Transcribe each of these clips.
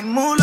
Oh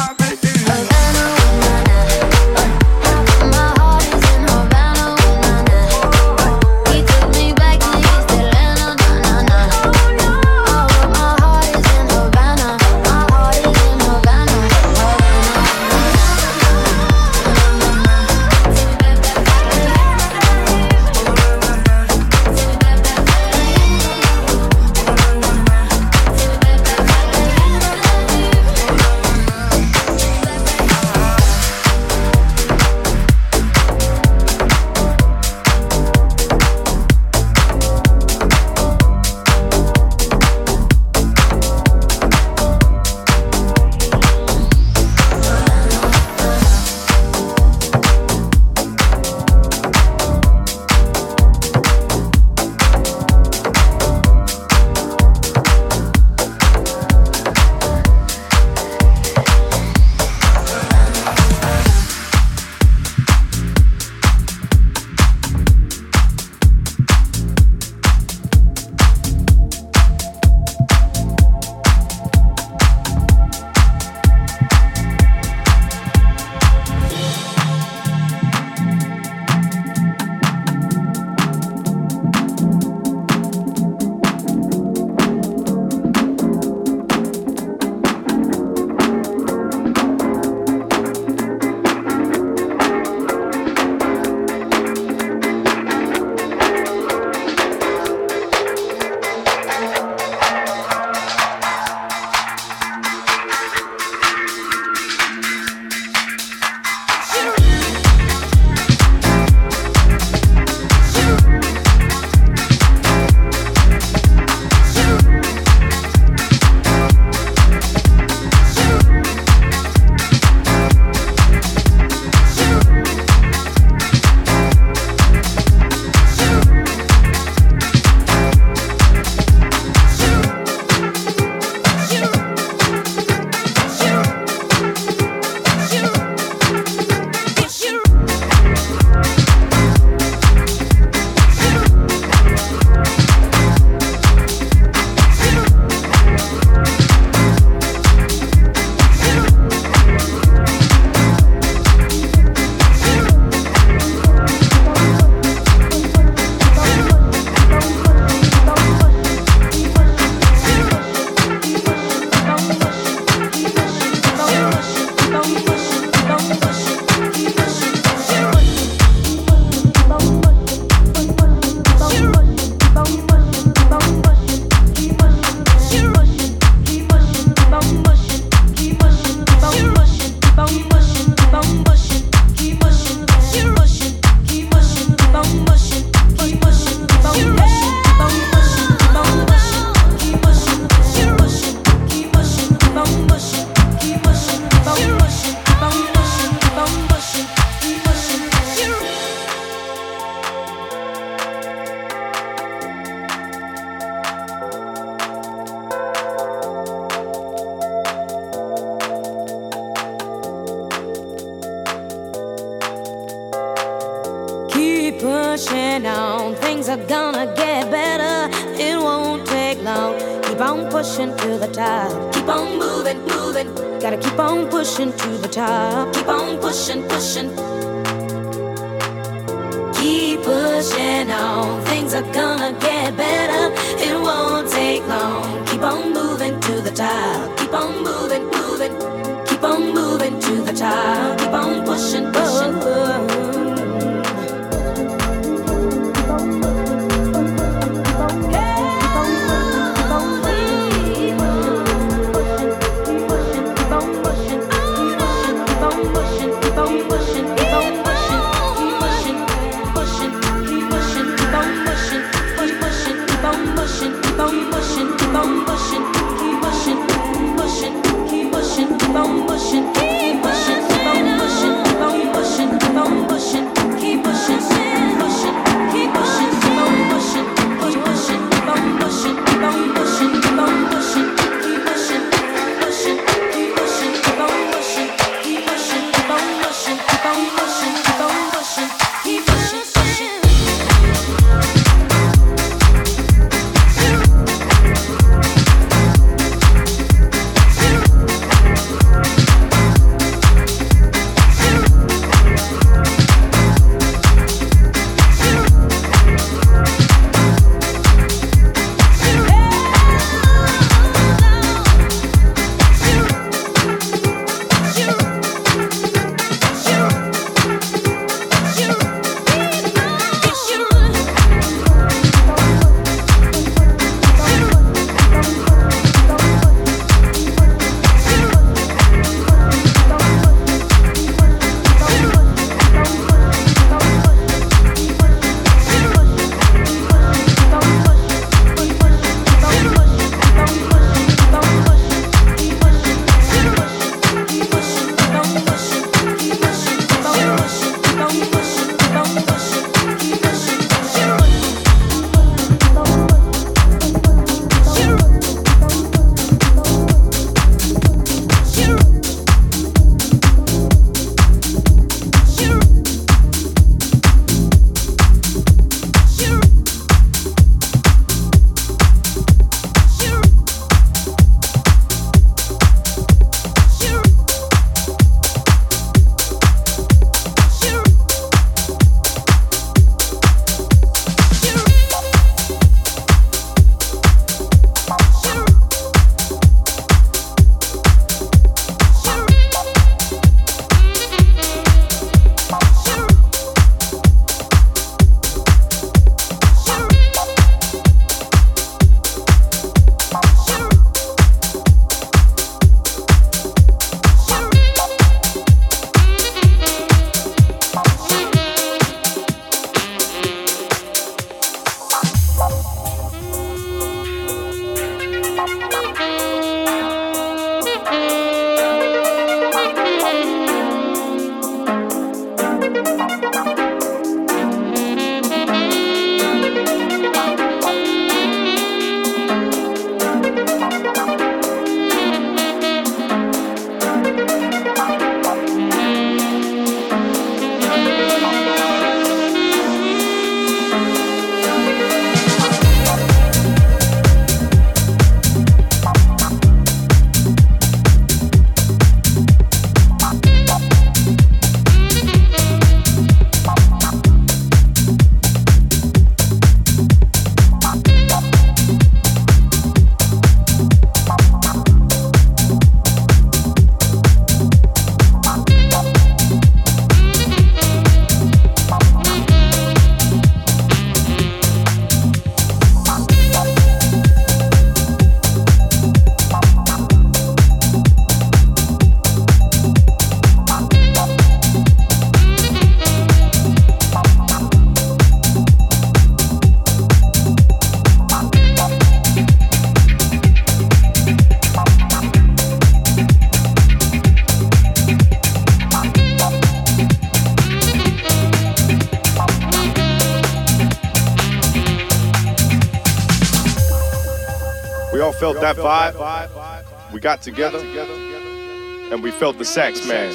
that vibe. We got together and we felt the sax man.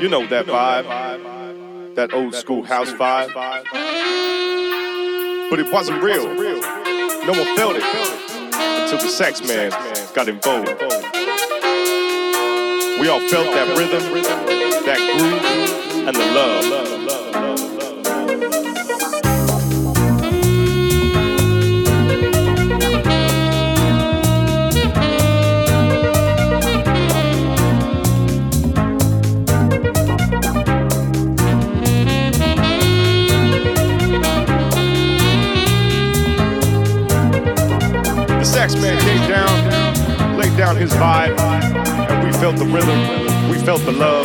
You know that vibe. that old school house vibe. But it wasn't real. No one felt it until the sax man got involved. We all felt that rhythm, that groove, and the love. Sax man came down, laid down his vibe, and we felt the rhythm, we felt the love,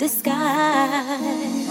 around in